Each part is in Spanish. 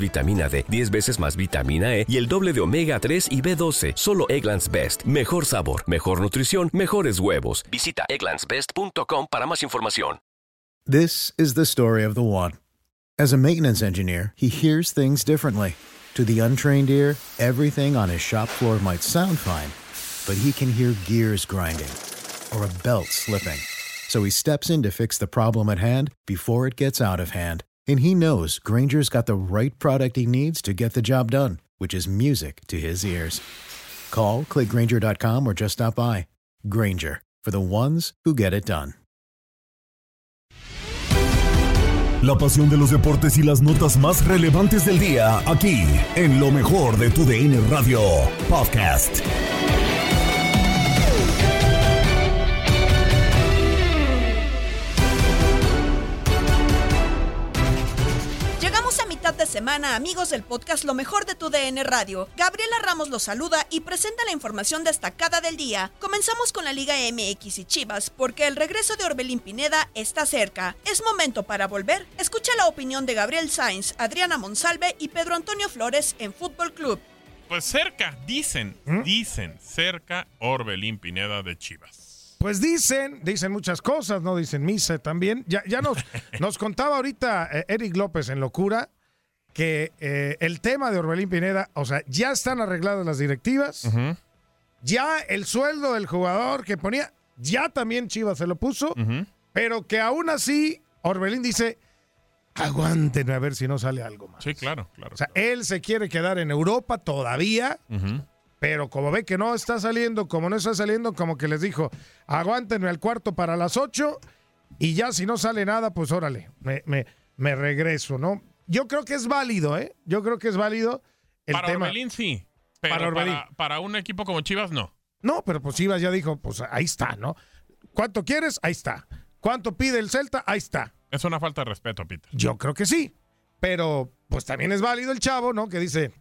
vitamina D, 10 veces más vitamina E y el doble de omega 3 y B12. Solo Egglands Best. Mejor sabor, mejor nutrición, mejores huevos. Visita egglandsbest.com para más información. This is the story of the one. As a maintenance engineer, he hears things differently. To the untrained ear, everything on his shop floor might sound fine, but he can hear gears grinding or a belt slipping. So he steps in to fix the problem at hand before it gets out of hand. And he knows Granger's got the right product he needs to get the job done, which is music to his ears. Call, clickgranger.com, or just stop by. Granger, for the ones who get it done. La pasión de los deportes y las notas más relevantes del día, aquí, en lo mejor de tu DN Radio Podcast. Mitad de semana, amigos del podcast Lo mejor de tu DN Radio. Gabriela Ramos los saluda y presenta la información destacada del día. Comenzamos con la Liga MX y Chivas, porque el regreso de Orbelín Pineda está cerca. Es momento para volver. Escucha la opinión de Gabriel Sainz, Adriana Monsalve y Pedro Antonio Flores en Fútbol Club. Pues cerca, dicen, dicen, cerca Orbelín Pineda de Chivas. Pues dicen, dicen muchas cosas, ¿no? Dicen misa también. Ya, ya nos, nos contaba ahorita eh, Eric López en Locura que eh, el tema de Orbelín Pineda, o sea, ya están arregladas las directivas, ya el sueldo del jugador que ponía, ya también Chivas se lo puso, pero que aún así Orbelín dice, aguanten a ver si no sale algo más. Sí, claro, claro. O sea, él se quiere quedar en Europa todavía, pero como ve que no está saliendo, como no está saliendo, como que les dijo, aguántenme al cuarto para las ocho y ya si no sale nada, pues órale, me, me, me regreso, ¿no? Yo creo que es válido, ¿eh? Yo creo que es válido el para tema. Orbelín sí, pero Para para, un equipo como Chivas no. No, pero pues Chivas ya dijo, pues ahí está, ¿no? ¿Cuánto quieres? Ahí está. ¿Cuánto pide el Celta? Ahí está. Es una falta de respeto, Peter. Yo creo que sí. Pero pues también es válido el chavo, ¿no? Que dice,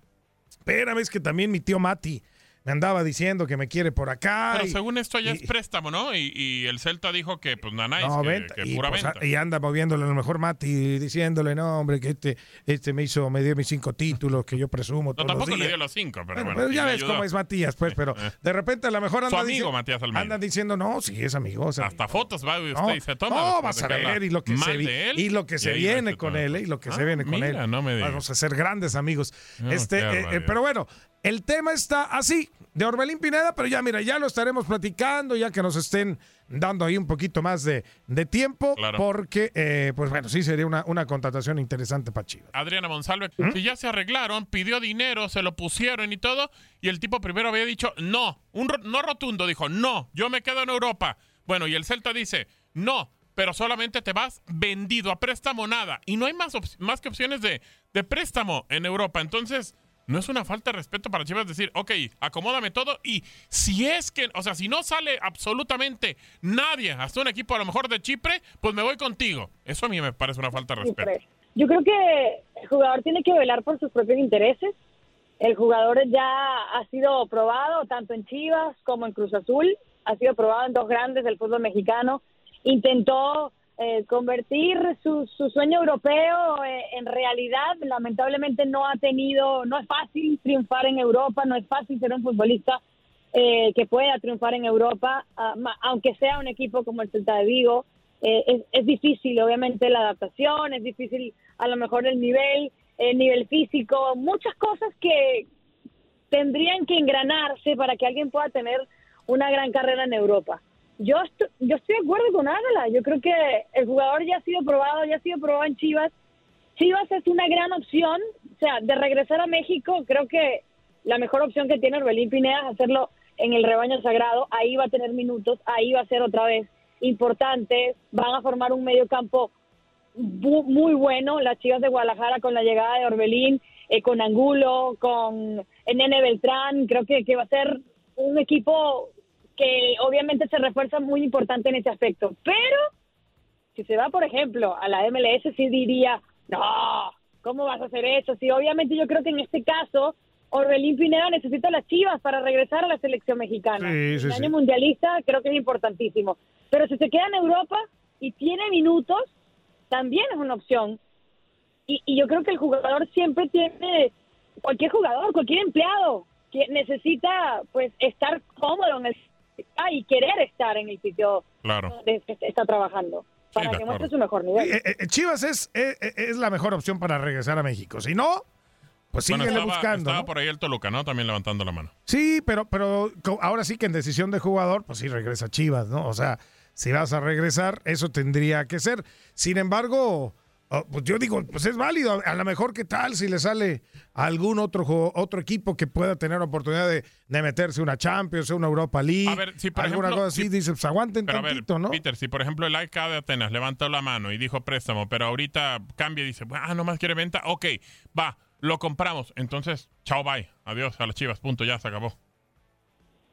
espérame, es que también mi tío Mati me andaba diciendo que me quiere por acá. Pero y- según esto ya y- es préstamo, ¿no? Y, y el Celta dijo que pues nada, No, que, venta. que y, pura pues, venta. y anda moviéndole a lo mejor Mati diciéndole, no, hombre, que este, este me hizo, me dio mis cinco títulos que yo presumo No, todos los tampoco le dio los cinco, pero Bueno, bueno. pero sí ya ves ayudó. cómo es Matías, pues, pero de repente a lo mejor anda, Su amigo dici- Matías Almeida. anda diciendo, no, sí, es amigo. Hasta amigo". fotos va usted No, y se toma. no, después vas a ver y lo que se, él, y lo que se viene con él, y lo que se Ah, viene con él. no me digas. Vamos a ser grandes amigos. No, este, eh, eh, pero bueno, el tema está así, de Orbelín Pineda, pero ya mira, ya lo estaremos platicando, ya que nos estén dando ahí un poquito más de, de tiempo, Claro. porque, eh, pues bueno, sí sería una, una contratación interesante para Chivas. Adriana Monsalve, ¿Mm? si ya se arreglaron, pidió dinero, se lo pusieron y todo, y el tipo primero había dicho no, un no rotundo, dijo no, yo me quedo en Europa. Bueno, y el Celta dice no, pero solamente te vas vendido a préstamo nada, y no hay más, más que opciones de, de préstamo en Europa. Entonces, no es una falta de respeto para Chivas decir, ok, acomódame todo, y si es que, o sea, si no sale absolutamente nadie, hasta un equipo a lo mejor de Chipre, pues me voy contigo. Eso a mí me parece una falta de respeto. Yo creo que el jugador tiene que velar por sus propios intereses. El jugador ya ha sido probado tanto en Chivas como en Cruz Azul, ha sido probado en dos grandes del fútbol mexicano. Intentó eh, convertir su, su sueño europeo eh, en realidad. Lamentablemente no ha tenido, no es fácil triunfar en Europa, no es fácil ser un futbolista eh, que pueda triunfar en Europa, ah, aunque sea un equipo como el Celta de Vigo. Eh, es, es difícil, obviamente, la adaptación, es difícil a lo mejor el nivel. el nivel físico, muchas cosas que tendrían que engranarse para que alguien pueda tener una gran carrera en Europa. Yo, estoy, yo estoy de acuerdo con Ángela, yo creo que el jugador ya ha sido probado, ya ha sido probado en Chivas. Chivas es una gran opción, o sea, de regresar a México, creo que la mejor opción que tiene Orbelín Pineda es hacerlo en el rebaño sagrado, ahí va a tener minutos, ahí va a ser otra vez importante, van a formar un medio campo muy bueno, las Chivas de Guadalajara con la llegada de Orbelín, eh, con Angulo, con Nene Beltrán, creo que, que va a ser un equipo que obviamente se refuerza muy importante en ese aspecto. Pero si se va, por ejemplo, a la MLS, sí diría, no, ¿cómo vas a hacer eso? Sí, obviamente yo creo que en este caso Orbelín Pineda necesita las chivas para regresar a la selección mexicana. el año mundialista creo que es importantísimo. Pero si se queda en Europa y tiene minutos, también es una opción. Y, y yo creo que el jugador siempre tiene, cualquier jugador, cualquier empleado, que necesita pues estar cómodo en el y querer estar en el sitio donde está trabajando para que muestre su mejor nivel. Eh, eh, Chivas es, es, es, la mejor opción para regresar a México. Si no, pues sí, bueno, buscando. Estaba por ahí el Toluca, ¿no? También levantando la mano. Sí, pero, pero ahora sí que en decisión de jugador, pues sí regresa Chivas, ¿no? O sea, si vas a regresar, eso tendría que ser. Sin embargo, oh, pues yo digo, pues es válido. A lo mejor, ¿qué tal si le sale a algún otro, otro equipo que pueda tener oportunidad de, meterse una Champions, una Europa League? A ver, si por alguna cosa así, dice, pues aguanten tantito, ¿no? Peter, si por ejemplo el AEK de Atenas levantó la mano y dijo préstamo, pero ahorita cambia y dice, ah, no más quiere venta, ok, va lo compramos. Entonces, chao, bye. Adiós a las chivas, punto, ya se acabó.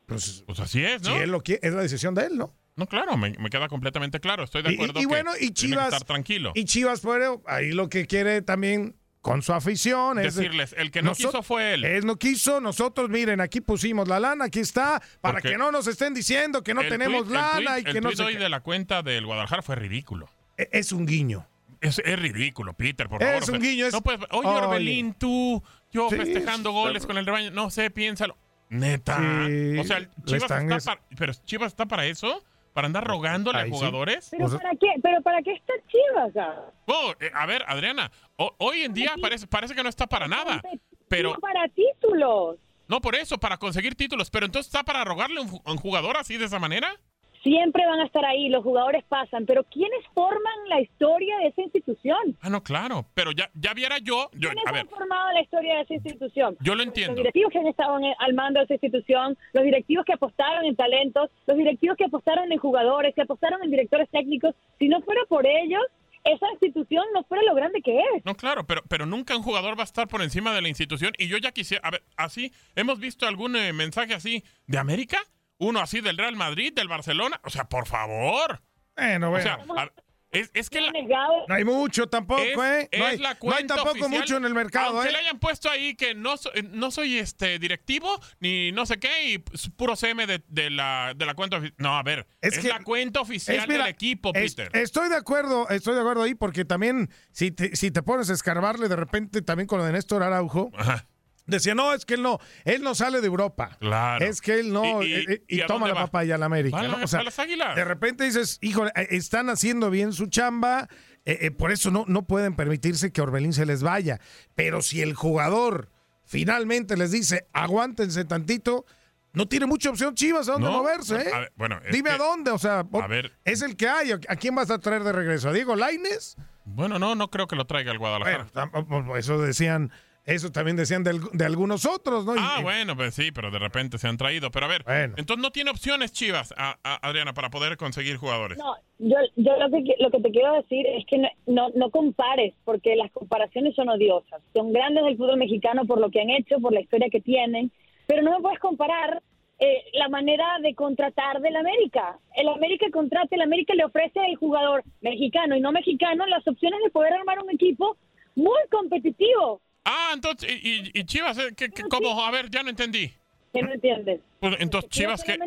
Pues, pues así es, ¿no? Si él lo quiere, es la decisión de él, ¿no? No, claro, me, queda completamente claro. Estoy de acuerdo. Y, bueno, y Chivas. Estar tranquilo. Y Chivas, bueno, ahí lo que quiere también con su afición. Es Decirles, el que no quiso fue él. Él no quiso, nosotros, miren, aquí pusimos la lana, aquí está, para que no nos estén diciendo que no tenemos lana y que no se. El de la cuenta del Guadalajara fue ridículo. E, es un guiño. Es, ridículo, Peter, por favor. Es un guiño. No puedes, oye, Orbelín, tú, yo festejando goles con el rebaño. No sé, piénsalo. Neta. o sea, Chivas está, para, pero Chivas está para eso. ¿Para andar rogándole a jugadores? ¿Pero para qué, ¿Pero para qué está Chivas? Oh, eh, a ver, Adriana, hoy en día parece, parece que no está para nada. Pero para títulos. No, por eso, para conseguir títulos. Pero entonces está para rogarle a un jugador así de esa manera siempre van a estar ahí, los jugadores pasan, pero ¿quiénes forman la historia de esa institución? Ah, no, claro, pero ya, ya viera yo... yo ¿Quiénes han formado la historia de esa institución? Yo lo entiendo. Los directivos que han estado al mando de esa institución, los directivos que apostaron en talentos, los directivos que apostaron en jugadores, que apostaron en directores técnicos, si no fuera por ellos, esa institución no fuera lo grande que es. No, claro, pero, pero nunca un jugador va a estar por encima de la institución. Y yo ya quisiera, a ver, así, hemos visto algún eh, mensaje así de América uno así del Real Madrid, del Barcelona. O sea, por favor. Bueno, bueno. O sea, es, que no hay mucho tampoco, ¿eh? No hay, no hay tampoco mucho en el mercado, aunque ¿eh? le hayan puesto ahí que no, no soy este directivo ni no sé qué y puro CM de, la, de la cuenta oficial. No, a ver, es, la cuenta oficial del equipo, Peter. estoy de acuerdo, estoy de acuerdo ahí porque también si te, si te pones a escarbarle de repente también con lo de Néstor Araujo. Ajá Decía, no, es que él no, él no sale de Europa. Claro. Es que él no, y, eh, eh, toma la papaya a la América. O sea, las águilas. De repente dices, híjole, eh, están haciendo bien su chamba, por eso no, no pueden permitirse que Orbelín se les vaya. Pero si el jugador finalmente les dice, aguántense tantito, no tiene mucha opción Chivas a dónde moverse, ¿eh? bueno, Dime a dónde, o sea, a ver, es el que hay. ¿A quién vas a traer de regreso? ¿A Diego Laines? Bueno, no, no creo que lo traiga el Guadalajara. eso decían eso también decían de, algunos otros, ¿no? Ah, bueno, pues sí, pero de repente se han traído. Pero a ver, entonces no tiene opciones Chivas, Adriana, para poder conseguir jugadores. No, yo, yo lo, que, lo que te quiero decir es que no, no, compares, porque las comparaciones son odiosas. Son grandes del fútbol mexicano por lo que han hecho, por la historia que tienen, pero no me puedes comparar eh, la manera de contratar del América. El América contrata, el América le ofrece al jugador mexicano y no mexicano las opciones de poder armar un equipo muy competitivo Ah, entonces, ¿y, Chivas? Eh, ¿qué, cómo? A ver, ya no entendí. ¿Qué no entiendes? Pues, entonces, Chivas, ¿qué?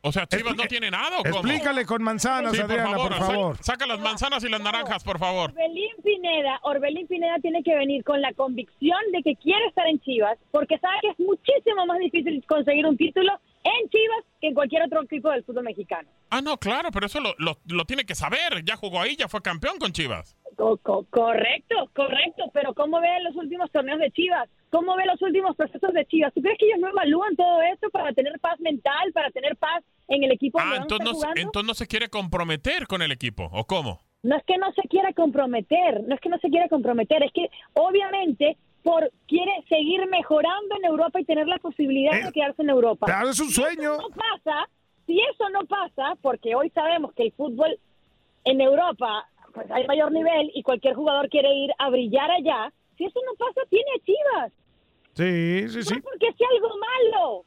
O sea, ¿Chivas no tiene nada o cómo? Explícale con manzanas, Adriana, por favor. Saca, las manzanas y las naranjas, por favor. Orbelín Pineda, Orbelín Pineda tiene que venir con la convicción de que quiere estar en Chivas, porque sabe que es muchísimo más difícil conseguir un título en Chivas que en cualquier otro equipo del fútbol mexicano. Ah, no, claro, pero eso lo, lo, lo tiene que saber. Ya jugó ahí, ya fue campeón con Chivas Co- co- correcto, correcto, pero ¿cómo ve los últimos torneos de Chivas? ¿Cómo ve los últimos procesos de Chivas? ¿Tú crees que ellos no evalúan todo esto para tener paz mental, para tener paz en el equipo Ah, entonces no, entonces no se quiere comprometer con el equipo, ¿o cómo? No es que no se quiera comprometer, no es que no se quiera comprometer, es que obviamente por quiere seguir mejorando en Europa y tener la posibilidad Eh, de quedarse en Europa. claro, es un Si sueño. eso no pasa, si eso no pasa, porque hoy sabemos que el fútbol en Europa pues hay mayor nivel y cualquier jugador quiere ir a brillar allá, si eso no pasa, tiene a Chivas. Sí, sí, sí. No porque sea algo malo.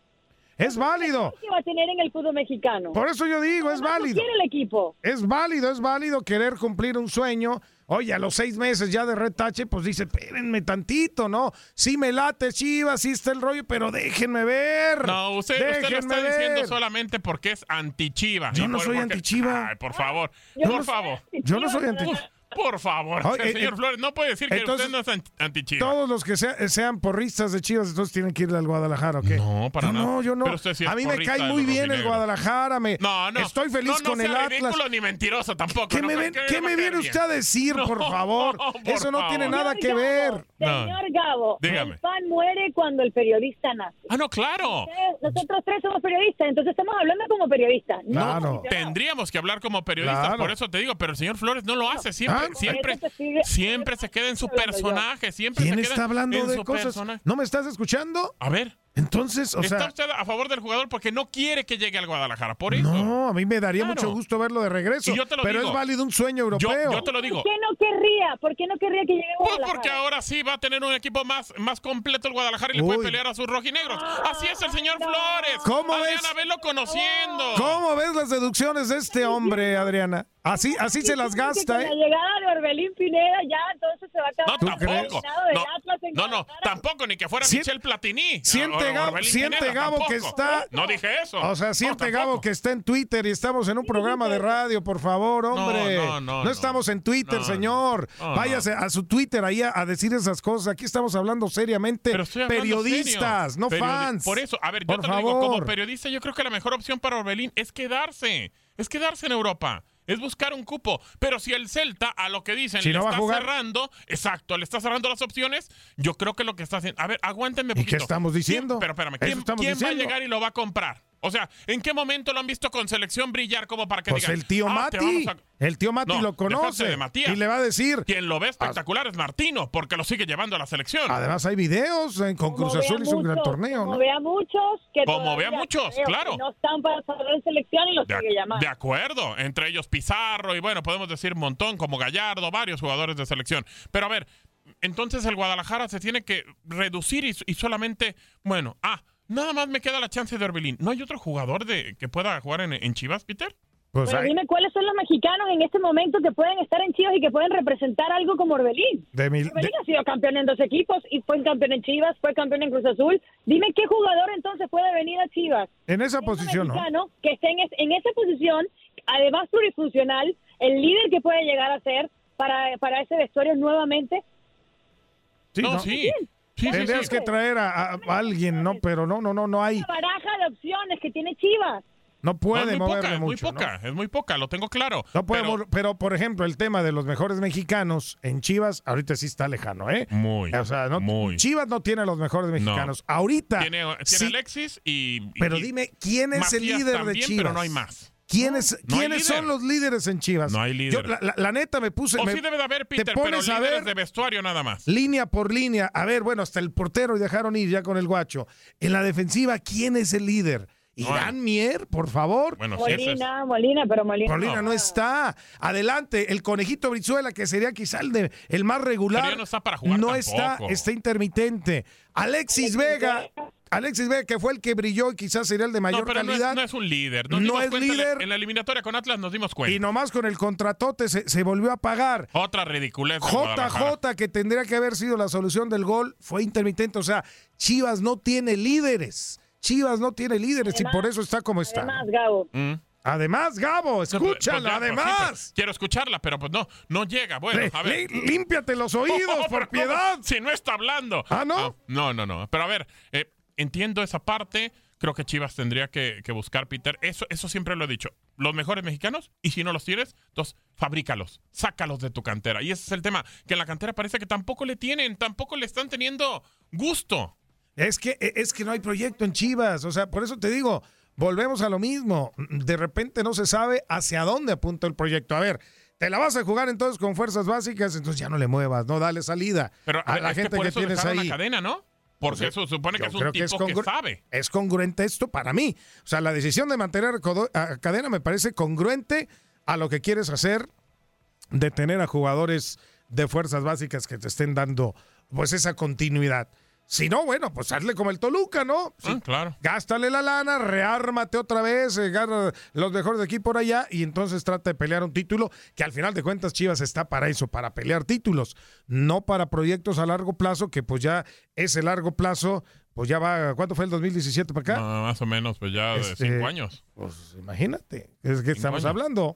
Es válido. que va a tener en el fútbol mexicano? Por eso yo digo, es válido. quiere el equipo. Es válido, es válido querer cumplir un sueño. Oye, a los seis meses ya de retache, pues dice, espérenme tantito, ¿no? Sí me late Chivas, sí está el rollo, pero déjenme ver. No, usted, usted lo está diciendo solamente porque es anti-chiva. Yo no soy porque- anti-Chiva. Ay, por favor, Yo por no soy favor. Yo no soy Chivas, anti- ¿verdad? Por favor, Oye, señor eh, Flores, no puede decir que entonces, usted no es anti- anti-chiva. Todos los que sea- sean porristas de Chivas, entonces tienen que ir al Guadalajara, ¿o qué? No, para yo nada. No, yo no. Pero usted sí es a mí me cae muy bien el. Guadalajara. Me, No, no. Estoy feliz no, no con el Atlas. ridículo ni mentiroso tampoco. ¿Qué no, me, ¿por ven- qué qué me viene usted a decir, No, por favor? por Eso no tiene nada que Señor ver. Gabo, No. Señor Gabo, Dígame. el fan muere cuando el periodista nace. Ah, no, claro. Ustedes- Nosotros tres somos periodistas, entonces estamos hablando como periodistas. no Claro. como. Tendríamos que hablar como periodistas, Claro. por eso te digo, pero el señor Flores no lo hace, siempre, Siempre, siempre se queda en su personaje, siempre ¿Quién se queda está hablando en de su cosas? personaje. ¿No me estás escuchando? A ver, Entonces, o ¿está sea, usted a favor del jugador porque no quiere que llegue al Guadalajara? Por eso. no, a mí me daría Claro. mucho gusto verlo de regreso. Y yo te lo pero digo. es válido un sueño europeo. yo te lo digo. ¿Por qué no querría? ¿Por qué no querría que llegue a Pues Guadalajara? porque ahora sí va a tener un equipo más, más completo el Guadalajara y le puede pelear a sus rojinegros. Así es el señor no. Flores. ¿Cómo Adriana, ves? velo conociendo. ¿Cómo ves las deducciones de este hombre, Adriana? Así, así se las gasta, Con ¿eh? la llegada de Orbelín Pineda ya entonces se va a acabar. No, ¿Tú tampoco. No, Atlas en no, tampoco, ni que fuera Michel Platini. siente Gabo- Orbelín siente Pineda, Gabo que tampoco. está- No dije eso. O sea, No, siente tampoco. Gabo que está en Twitter y estamos en un programa de radio, por favor, hombre. no, no, no. estamos en Twitter, No, señor. no, no. Váyase a su Twitter ahí a, a decir esas cosas. Aquí estamos hablando seriamente. Pero estoy hablando Periodistas, serio. no Periodi- fans. Por eso, a ver, yo Por te lo digo, como favor. periodista, yo creo que la mejor opción para Orbelín es quedarse. Es quedarse en Europa. Es buscar un cupo. Pero si el Celta, a lo que dicen, Si le no va a está jugar. cerrando, exacto, le está cerrando las opciones, yo creo que lo que está haciendo. A ver, aguántenme ¿Y qué poquito. estamos ¿Quién- diciendo? pero espérame, ¿quién, estamos quién va a llegar y lo va a comprar? O sea, ¿en qué momento lo han visto con selección brillar como para que Pues digan, el tío "Ah, Mati. vamos a-"? El tío Mati No, lo conoce. de Matías. Y le va a decir. Quien lo ve espectacular es Martino, porque lo sigue llevando a la selección. Además, hay videos. eh, Con Como Cruz Azul hizo un gran torneo, Como ¿no? vea muchos que Como vea muchos, creo que claro. No están para salir en selección y los De, sigue llamando. de acuerdo, entre ellos Pizarro y bueno, podemos decir un montón, como Gallardo, varios jugadores de selección. Pero a ver, entonces el Guadalajara se tiene que reducir y, y solamente, bueno, ah, nada más me queda la chance de Orbelín. ¿No hay otro jugador de que pueda jugar en, en Chivas, Peter? Pues Pero hay- dime cuáles son los mexicanos en este momento que pueden estar en Chivas y que pueden representar algo como Orbelín. de mil- Orbelín de- ha sido campeón en dos equipos y fue campeón en Chivas, fue campeón en Cruz Azul. Dime qué jugador entonces puede venir a Chivas. en esa posición, ¿no? mexicano, que esté en, es- en esa posición, además plurifuncional, el líder que puede llegar a ser para, para ese vestuario nuevamente. Sí, no, ¿no? sí. Sí, sí, Tendrías sí. que traer a, alguien, ¿no? Pero no, no, no, no hay. La baraja de opciones que tiene Chivas. No No, puede es muy moverle poca, es muy mucho. ¿no? poca, es muy poca, lo tengo claro. No puede Pero- mover- pero, por ejemplo, el tema de los mejores mexicanos en Chivas, ahorita sí está lejano, ¿eh? Muy, O sea, no, muy. Chivas no tiene a los mejores mexicanos. Ahorita. Tiene, tiene sí, Alexis y... pero y dime, ¿quién es el líder de Chivas? pero no hay más. ¿Quiénes, No ¿quiénes son los líderes en Chivas? No hay líder. Yo, la, la- la neta me puse. O me- sí debe de haber, te Peter, pero pones a líderes ver de vestuario nada más. línea por línea. A ver, bueno, hasta el portero y dejaron ir ya con el guacho. En la defensiva, ¿quién es el líder? Irán Mier, por favor. Bueno, es- Molina, Molina, pero Molina. Molina no está. Adelante, el conejito Brizuela, que sería quizá el, de- el más regular. Pero ya no está para jugar No tampoco. está, está intermitente. Alexis Vega. Alexis Vega, que fue el que brilló y quizás sería el de mayor no, pero no es, calidad. no es un líder. Nos No es cuenta en la- líder. En la eliminatoria con Atlas nos dimos cuenta. y nomás con el contratote se, se volvió a pagar. Otra ridiculez. JJ, que tendría que haber sido la solución del gol, fue intermitente. O sea, Chivas no tiene líderes. Chivas no tiene líderes y por eso está como está. Además, Gabo. Mm. Además, Gabo, Pues, escúchala, pues, ya, pues, sí, además. pues, quiero escucharla, pero pues no, no llega. Bueno, a ver. lí- límpiate los oídos, Oh, por piedad. ¿cómo? Si no está hablando. ¿Ah, no? no, no, no. Pero a ver, eh, entiendo esa parte. Creo que Chivas tendría que, que buscar, Peter. Eso, eso siempre lo he dicho. los mejores mexicanos y si no los tienes, entonces fabrícalos, sácalos de tu cantera. Y ese es el tema, que en la cantera parece que tampoco le tienen, tampoco le están teniendo gusto. Es que, e, es que no hay proyecto en Chivas, o sea, por eso te digo, volvemos a lo mismo. De repente no se sabe hacia dónde apunta el proyecto. A ver, te la vas a jugar entonces con fuerzas básicas, entonces ya no le muevas, no dale salida Pero a, la gente que, tienes ahí. cadena, ¿no? Porque eso supone que es un tipo que, sabe. Es congruente esto para mí. O sea, la decisión de mantener a cadena me parece congruente a lo que quieres hacer de tener a jugadores de fuerzas básicas que te estén dando pues esa continuidad. Si no, bueno, pues hazle como el Toluca, ¿no? Ah, claro. Gástale la lana, reármate otra vez, eh, gana los mejores de aquí por allá y entonces trata de pelear un título que al final de cuentas Chivas está para eso, para pelear títulos, no para proyectos a largo plazo, que pues ya ese largo plazo, pues ya va, ¿cuánto fue el 2017 para acá? más o menos, pues ya de Este, cinco años. Pues imagínate, es que estamos años. hablando.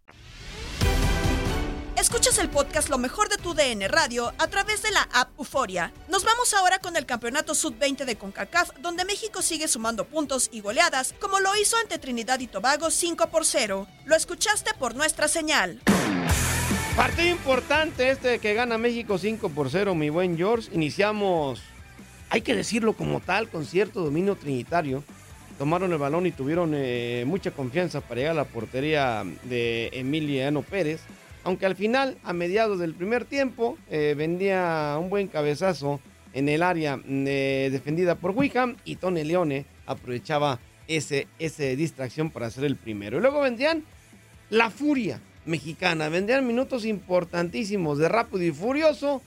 Escuchas el podcast Lo mejor de tu DN Radio a través de la app Euforia. Nos vamos ahora con el Campeonato Sub-20 de CONCACAF, donde México sigue sumando puntos y goleadas, como lo hizo ante Trinidad y Tobago 5 por 0. Lo escuchaste por nuestra señal. Partido importante este que gana México 5 por 0, mi buen George. Iniciamos, hay que decirlo como tal, con cierto dominio trinitario. Tomaron el balón y tuvieron eh, mucha confianza para llegar a la portería de Emiliano Pérez. Aunque al final, a mediados del primer tiempo, eh, vendía un buen cabezazo en el área eh, defendida por Wickham y Tony Leone aprovechaba ese, ese distracción para hacer el primero. Y luego vendrían la furia mexicana. Vendrían minutos importantísimos de rápido y furioso.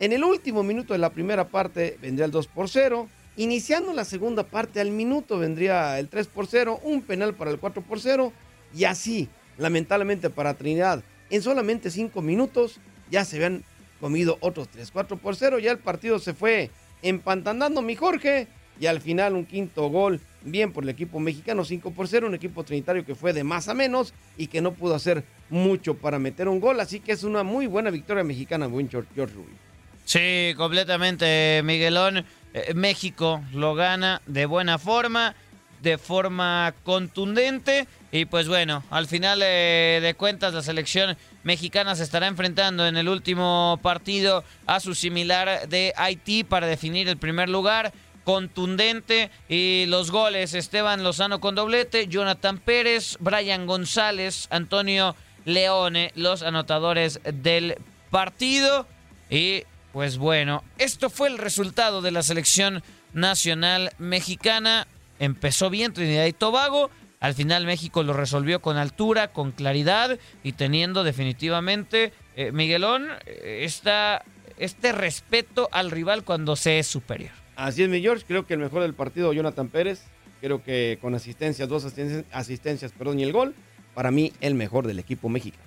En el último minuto de la primera parte vendría el 2 por 0. Iniciando la segunda parte al minuto vendría el 3 por 0, un penal para el 4 por 0 y así, lamentablemente para Trinidad, en solamente 5 minutos ya se habían comido otros 3, 4 por 0, ya el partido se fue empantanando mi Jorge y al final un quinto gol bien por el equipo mexicano 5 por 0, un equipo trinitario que fue de más a menos y que no pudo hacer mucho para meter un gol, así que es una muy buena victoria mexicana, buen George, Rubio. Sí, completamente, Miguelón. Eh, México lo gana de buena forma, de forma contundente. Y pues bueno, al final eh, de cuentas la selección mexicana se estará enfrentando en el último partido a su similar de Haití para definir el primer lugar. Contundente y los goles Esteban Lozano con doblete, Jonathan Pérez, Brian González, Antonio Leone, los anotadores del partido. Y pues bueno, esto fue el resultado de la selección nacional mexicana. Empezó bien Trinidad y Tobago. Al final México lo resolvió con altura, con claridad y teniendo definitivamente, eh, Miguelón, eh, esta, este respeto al rival cuando se es superior. Así es, mi George. Creo que el mejor del partido, Jonathan Pérez. Creo que con asistencias, dos asistencias, asistencias, perdón, y el gol, para mí el mejor del equipo mexicano.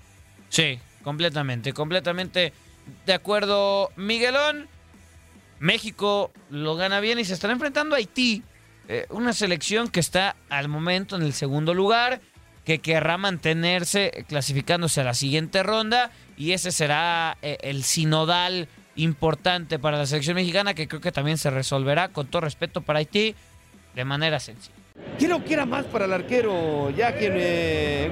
Sí, completamente, completamente de acuerdo, Miguelón. México lo gana bien y se estará enfrentando a Haití, eh, una selección que está al momento en el segundo lugar, que querrá mantenerse clasificándose a la siguiente ronda y ese será eh, el sinodal importante para la selección mexicana que creo que también se resolverá con todo respeto para Haití de manera sencilla. Creo que era más para el arquero Jackie eh.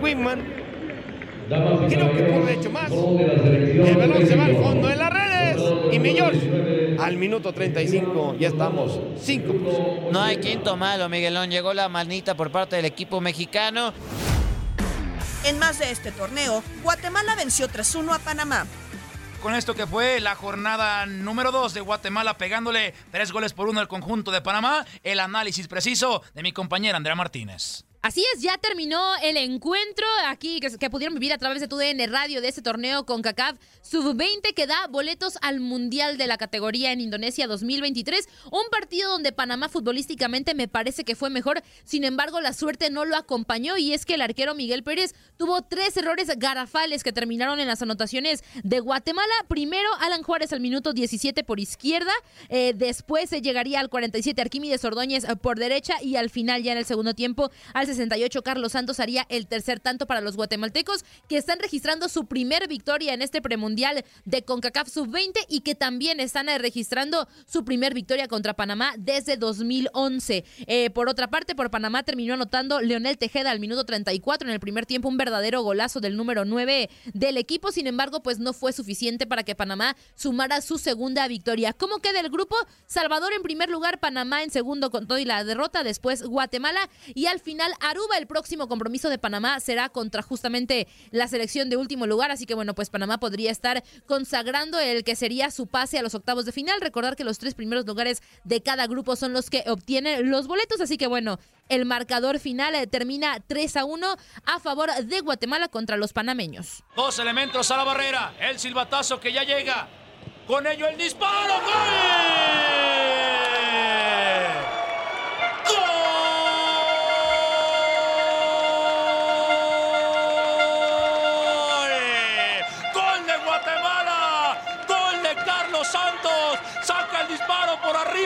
Creo que por hecho más. El balón se va al fondo de las redes. Y mi George, al minuto 35 ya estamos 5 No hay quinto malo, Miguelón. Llegó la manita por parte del equipo mexicano. En más de este torneo, Guatemala venció 3-1 a Panamá. con esto que fue la jornada número 2 de Guatemala pegándole tres goles por uno al conjunto de Panamá. El análisis preciso de mi compañera Andrea Martínez. Así es, ya terminó el encuentro aquí que, pudieron vivir a través de tu DN Radio de este torneo con CACAF Sub-20 que da boletos al Mundial de la categoría en Indonesia 2023. Un partido donde Panamá futbolísticamente me parece que fue mejor, sin embargo la suerte no lo acompañó y es que el arquero Miguel Pérez tuvo tres errores garafales que terminaron en las anotaciones de Guatemala. Primero, Alan Juárez al minuto 17 por izquierda, eh, después se llegaría al 47 Arquímedes Ordóñez eh, por derecha y al final ya en el segundo tiempo al 68, Carlos Santos haría el tercer tanto para los guatemaltecos, que están registrando su primer victoria en este premundial de CONCACAF Sub-20 y que también están eh, registrando su primer victoria contra Panamá desde 2011. Eh, por otra parte, por Panamá terminó anotando Leonel Tejeda al minuto 34 en el primer tiempo, un verdadero golazo del número 9 del equipo. Sin embargo, pues no fue suficiente para que Panamá sumara su segunda victoria. ¿Cómo queda el grupo? Salvador en primer lugar, Panamá en segundo con todo y la derrota, después Guatemala y al final Aruba. El próximo compromiso de Panamá será contra justamente la selección de último lugar, así que bueno, pues Panamá podría estar consagrando el que sería su pase a los octavos de final. Recordar que los tres primeros lugares de cada grupo son los que obtienen los boletos, así que bueno, el marcador final eh, termina 3 a 1 a favor de Guatemala contra los panameños. Dos elementos a la barrera, el silbatazo que ya llega, con ello el disparo, ¡gol!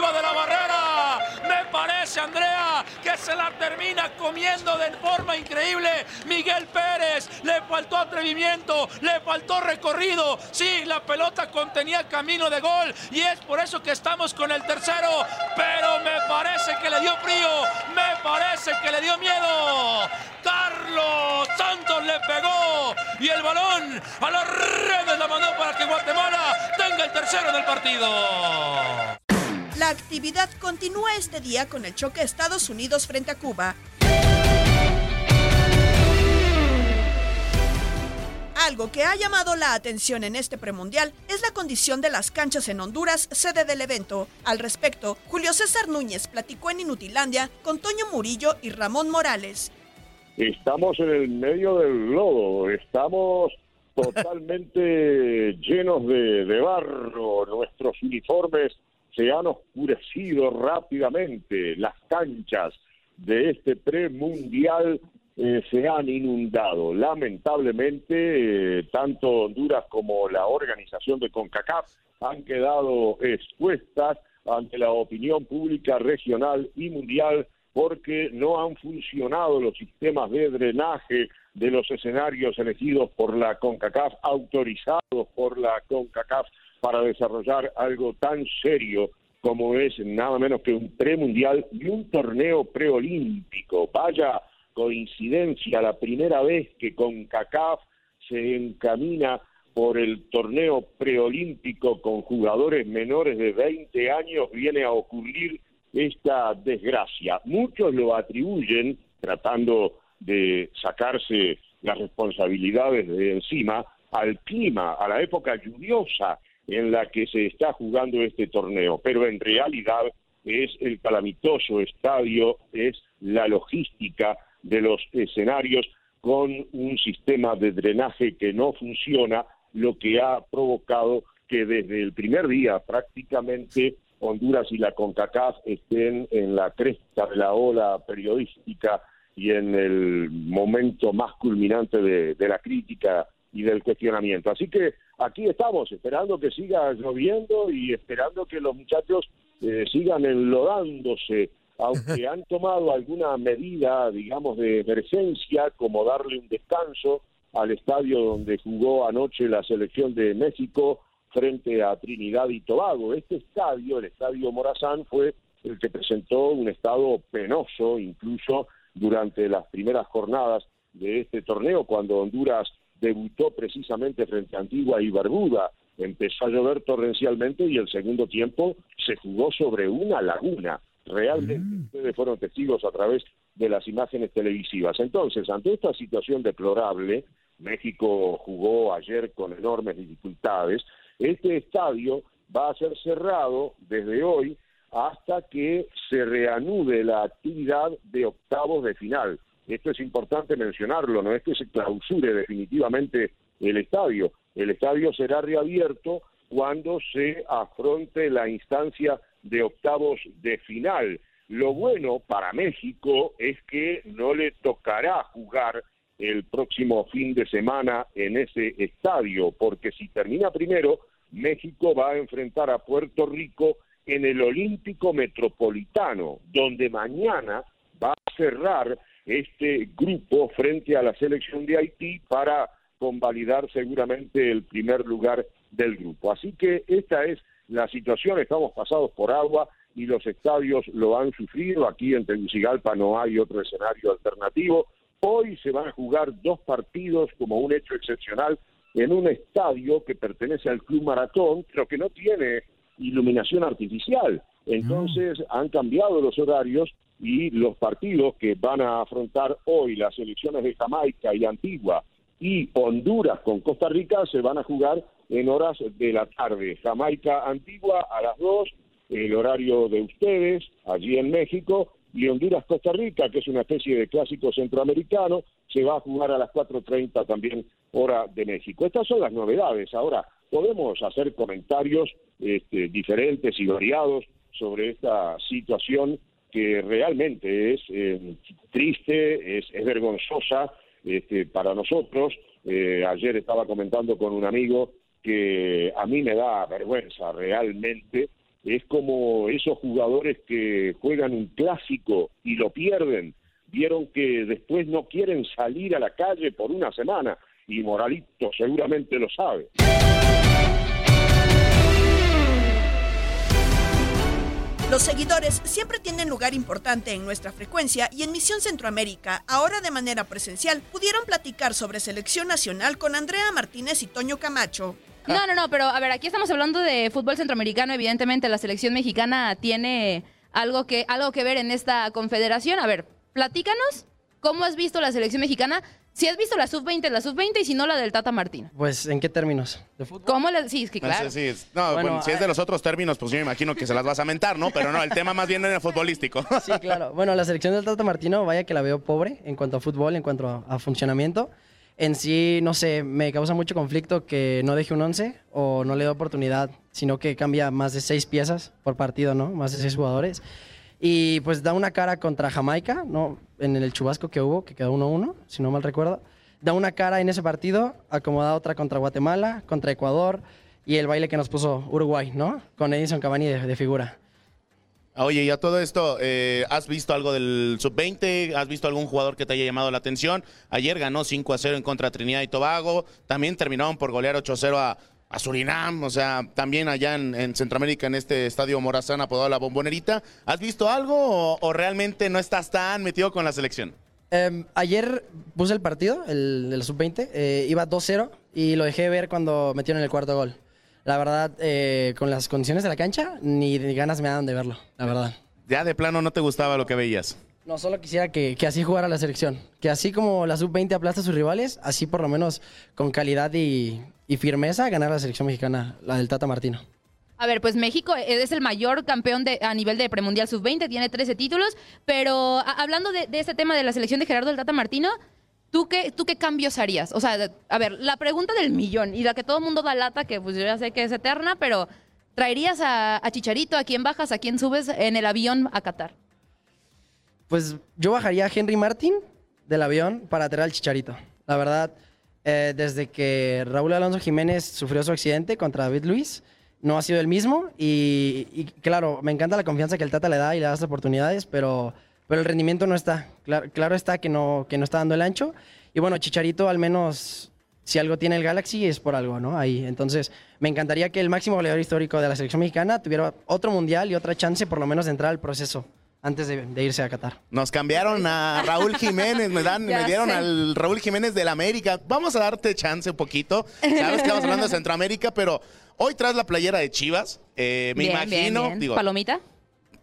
De la barrera. Me parece, Andrea, que se la termina comiendo de forma increíble. Miguel Pérez, le faltó atrevimiento, le faltó recorrido. Sí, la pelota contenía camino de gol y es por eso que estamos con el tercero. Pero me parece que le dio frío, me parece que le dio miedo. Carlos Santos le pegó y el balón a las redes la mandó para que Guatemala tenga el tercero del partido. La actividad continúa este día con el choque Estados Unidos frente a Cuba. Algo que ha llamado la atención en este premundial es la condición de las canchas en Honduras, sede del evento. Al respecto, Julio César Núñez platicó en Inutilandia con Toño Murillo y Ramón Morales. Estamos en el medio del lodo, estamos totalmente llenos de, de barro, nuestros uniformes se han oscurecido rápidamente, las canchas de este premundial eh, se han inundado. Lamentablemente, eh, tanto Honduras como la organización de CONCACAF han quedado expuestas ante la opinión pública regional y mundial porque no han funcionado los sistemas de drenaje de los escenarios elegidos por la CONCACAF, autorizados por la CONCACAF para desarrollar algo tan serio como es nada menos que un premundial y un torneo preolímpico. Vaya coincidencia, la primera vez que con CACAF se encamina por el torneo preolímpico con jugadores menores de 20 años viene a ocurrir esta desgracia. Muchos lo atribuyen, tratando de sacarse las responsabilidades de encima, al clima, a la época lluviosa en la que se está jugando este torneo, pero en realidad es el calamitoso estadio, es la logística de los escenarios con un sistema de drenaje que no funciona, lo que ha provocado que desde el primer día prácticamente Honduras y la CONCACAF estén en la cresta de la ola periodística y en el momento más culminante de, la crítica y del cuestionamiento. Así que aquí estamos, esperando que siga lloviendo y esperando que los muchachos eh, sigan enlodándose, aunque han tomado alguna medida, digamos, de emergencia, como darle un descanso al estadio donde jugó anoche la selección de México frente a Trinidad y Tobago. Este estadio, el estadio Morazán, fue el que presentó un estado penoso, incluso durante las primeras jornadas de este torneo, cuando Honduras debutó precisamente frente a Antigua y Barbuda. Empezó a llover torrencialmente y el segundo tiempo se jugó sobre una laguna. Realmente mm. ustedes fueron testigos a través de las imágenes televisivas. Entonces, ante esta situación deplorable, México jugó ayer con enormes dificultades Este estadio va a ser cerrado desde hoy hasta que se reanude la actividad de octavos de final. Esto es importante mencionarlo, no es que se clausure definitivamente el estadio. El estadio será reabierto cuando se afronte la instancia de octavos de final. Lo bueno para México es que no le tocará jugar el próximo fin de semana en ese estadio, porque si termina primero, México va a enfrentar a Puerto Rico en el Olímpico Metropolitano, donde mañana va a cerrar este grupo frente a la selección de Haití para convalidar seguramente el primer lugar del grupo. Así que esta es la situación, estamos pasados por agua y los estadios lo han sufrido. Aquí en Tegucigalpa no hay otro escenario alternativo. Hoy se van a jugar dos partidos como un hecho excepcional en un estadio que pertenece al Club Maratón, pero que no tiene iluminación artificial. Entonces han cambiado los horarios y los partidos que van a afrontar hoy las elecciones de Jamaica y Antigua y Honduras con Costa Rica se van a jugar en horas de la tarde. Jamaica Antigua a las 2, el horario de ustedes allí en México, y Honduras Costa Rica, que es una especie de clásico centroamericano, se va a jugar a las 4.30 también hora de México. Estas son las novedades. Ahora, podemos hacer comentarios este, diferentes y variados sobre esta situación que realmente es eh, triste, es, vergonzosa este, para nosotros. Eh, ayer estaba comentando con un amigo que a mí me da vergüenza realmente. Es como esos jugadores que juegan un clásico y lo pierden. Vieron que después no quieren salir a la calle por una semana y Moralito seguramente lo sabe. Los seguidores siempre tienen lugar importante en nuestra frecuencia y en Misión Centroamérica, ahora de manera presencial, pudieron platicar sobre selección nacional con Andrea Martínez y Toño Camacho. No, no, no, pero a ver, aquí estamos hablando de fútbol centroamericano, evidentemente la selección mexicana tiene algo que, algo que ver en esta confederación. A ver, platícanos cómo has visto la selección mexicana si has visto la sub-20, la sub-20 y si no la del Tata Martín. Pues, ¿en qué términos? ¿De fútbol? ¿Cómo le Sí, es que claro. No, sí, no bueno, si es de los otros términos, pues yo me imagino que se las vas a mentar, ¿no? Pero no, el tema más bien en el futbolístico. Sí, claro. Bueno, la selección del Tata Martino, vaya que la veo pobre en cuanto a fútbol, en cuanto a, funcionamiento. En sí, no sé, me causa mucho conflicto que no deje un 11 o no le dé oportunidad, sino que cambia más de seis piezas por partido, ¿no? Más de seis jugadores. Y pues da una cara contra Jamaica, ¿no? En el chubasco que hubo, que quedó 1-1, si no mal recuerdo da una cara en ese partido, acomoda otra contra Guatemala, contra Ecuador y el baile que nos puso Uruguay, ¿no? Con Edison Cavani de, figura. Oye, y a todo esto, eh, ¿has visto algo del sub-20? ¿Has visto algún jugador que te haya llamado la atención? Ayer ganó 5 a 0 en contra Trinidad y Tobago. También terminaron por golear 8 a 0 a, Surinam. O sea, también allá en, Centroamérica, en este estadio Morazán, apodado La Bombonerita. ¿Has visto algo o realmente no estás tan metido con la selección? Em, ayer puse el partido, el de la sub-20, eh, iba 2-0 y lo dejé ver cuando metieron el cuarto gol. La verdad, eh, con las condiciones de la cancha, ni, ganas me dan de verlo, la verdad. Ya de plano no te gustaba lo que veías. No, solo quisiera que, así jugara la selección. Que así como la sub-20 aplasta a sus rivales, así por lo menos con calidad y, y firmeza ganar la selección mexicana, la del Tata Martino. A ver, pues México es el mayor campeón de, a nivel de premundial sub-20, tiene 13 títulos, pero hablando de, este tema de la selección de Gerardo del Tata Martino, ¿tú qué, ¿tú qué cambios harías? O sea, a ver, la pregunta del millón y la que todo el mundo da lata, que pues yo ya sé que es eterna, pero ¿traerías a, Chicharito? ¿A quién bajas? ¿A quién subes en el avión a Qatar? Pues yo bajaría a Henry Martin del avión para traer al Chicharito. La verdad, eh, desde que Raúl Alonso Jiménez sufrió su accidente contra David Luis, no ha sido el mismo. Y, claro, me encanta la confianza que el Tata le da y le da las oportunidades, pero, pero el rendimiento no está. Claro, está que no, que no está dando el ancho. Y bueno, Chicharito al menos, si algo tiene el Galaxy es por algo, ¿no? Ahí. Entonces, me encantaría que el máximo goleador histórico de la selección mexicana tuviera otro mundial y otra chance por lo menos de entrar al proceso antes de, irse a Qatar. Nos cambiaron a Raúl Jiménez, me, dan, me dieron al Raúl Jiménez del América. Vamos a darte chance un poquito. Sabes que estamos hablando de Centroamérica, pero Hoy traes la playera de Chivas. Eh, me imagino. ¿Palomita?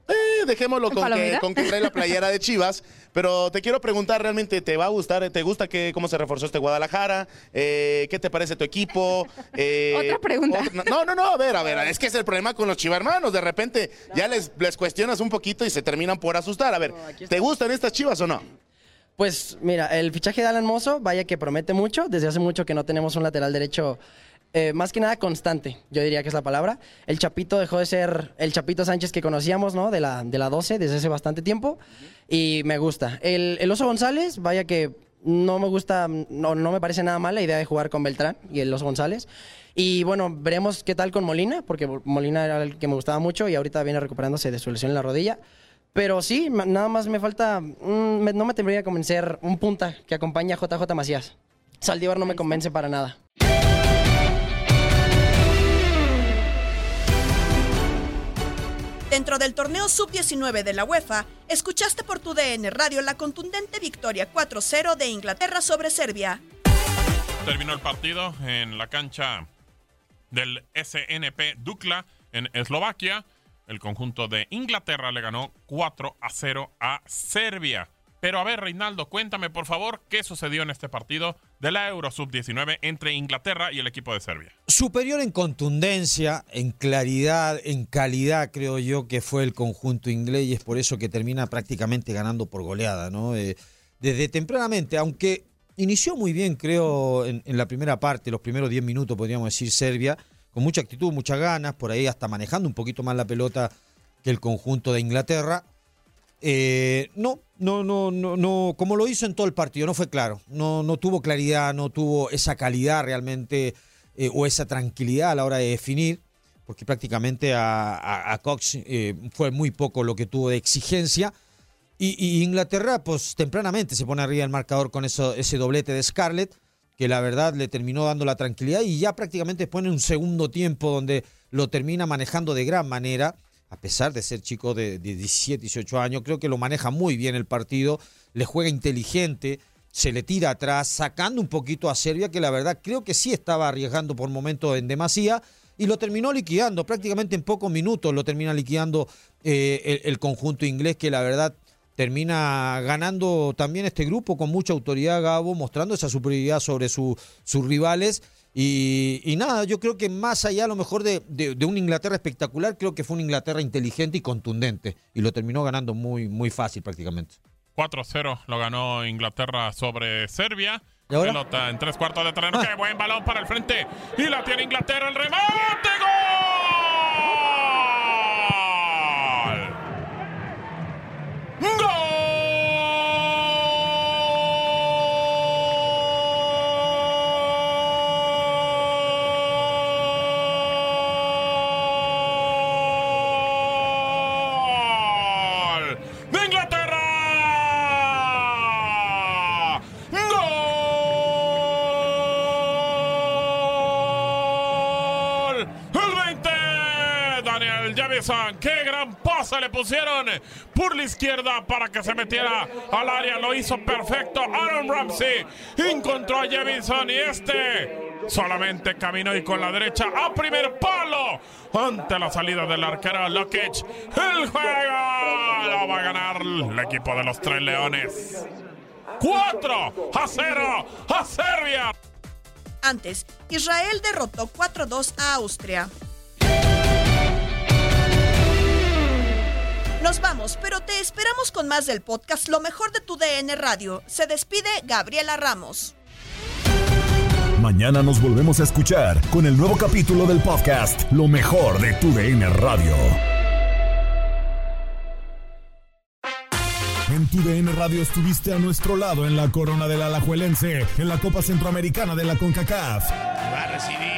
Eh, dejémoslo con que, con que trae la playera de Chivas. Pero te quiero preguntar, ¿realmente te va a gustar? ¿Te gusta que, cómo se reforzó este Guadalajara? Eh, ¿Qué te parece tu equipo? Eh, Otra pregunta. otra- no, no, no, a ver, a ver, es que es el problema con los chivarmanos. De repente ya les, les cuestionas un poquito y se terminan por asustar. A ver, ¿te gustan estas chivas o no? Pues mira, el fichaje de Alan Mozo, vaya que promete mucho. Desde hace mucho que no tenemos un lateral derecho, eh, más que nada constante, yo diría que es la palabra. El Chapito dejó de ser el Chapito Sánchez que conocíamos, ¿no? De la, de la 12 desde hace bastante tiempo. Y me gusta. El, el Oso González, vaya que no me gusta, no, no me parece nada mal la idea de jugar con Beltrán y el Oso González. Y bueno, veremos qué tal con Molina, porque Molina era el que me gustaba mucho y ahorita viene recuperándose de su lesión en la rodilla. Pero sí, nada más me falta, mm, no me tendría que convencer un punta que acompaña a JJ Macías. Saldívar no me convence para nada. Dentro del torneo sub-19 de la UEFA, escuchaste por tu DN Radio la contundente victoria 4-0 de Inglaterra sobre Serbia. Terminó el partido en la cancha del SNP Dukla en Eslovaquia. El conjunto de Inglaterra le ganó 4 a 0 a Serbia. Pero a ver, Reinaldo, cuéntame por favor qué sucedió en este partido de la Euro Sub-19 entre Inglaterra y el equipo de Serbia. Superior en contundencia, en claridad, en calidad, creo yo que fue el conjunto inglés y es por eso que termina prácticamente ganando por goleada, ¿no? Eh, desde tempranamente, aunque inició muy bien, creo, en, en la primera parte, los primeros 10 minutos, podríamos decir, Serbia, con mucha actitud, muchas ganas, por ahí hasta manejando un poquito más la pelota que el conjunto de Inglaterra. Eh, no, no, no, no, no, como lo hizo en todo el partido, no fue claro. No, no tuvo claridad, no tuvo esa calidad realmente eh, o esa tranquilidad a la hora de definir, porque prácticamente a, Cox eh, fue muy poco lo que tuvo de exigencia. Y, Inglaterra, pues tempranamente se pone arriba el marcador con ese doblete de Scarlett, que la verdad le terminó dando la tranquilidad y ya prácticamente pone un segundo tiempo donde lo termina manejando de gran manera, a pesar de ser chico de, de 17, 18 años, creo que lo maneja muy bien el partido, le juega inteligente, se le tira atrás, sacando un poquito a Serbia, que la verdad creo que sí estaba arriesgando por momentos en demasía, y lo terminó liquidando, prácticamente en pocos minutos lo termina liquidando eh, el, conjunto inglés, que la verdad termina ganando también este grupo con mucha autoridad, Gabo, mostrando esa superioridad sobre su- sus rivales. Y, y nada, yo creo que más allá a lo mejor de, de, de una Inglaterra espectacular, creo que fue una Inglaterra inteligente y contundente. Y lo terminó ganando muy, muy fácil prácticamente. 4-0 lo ganó Inglaterra sobre Serbia. ¿Y ahora? Pelota en tres cuartos de terreno. ¡Qué buen balón para el frente! Y la tiene Inglaterra. ¡El remate! ¡Gol! ¡Gol! Qué gran pase le pusieron por la izquierda para que se metiera al área. Lo hizo perfecto. Aaron Ramsey encontró a Javison y este solamente caminó y con la derecha a primer palo ante la salida del arquero Lokic. El juego lo va a ganar el equipo de los Tres Leones. 4 a 0 a Serbia. Antes, Israel derrotó 4-2 a Austria. Nos vamos, pero te esperamos con más del podcast Lo mejor de tu DN Radio. Se despide Gabriela Ramos. Mañana nos volvemos a escuchar con el nuevo capítulo del podcast Lo mejor de tu DN Radio. En tu DN Radio estuviste a nuestro lado en la corona del Alajuelense, en la Copa Centroamericana de la CONCACAF. Va a recibir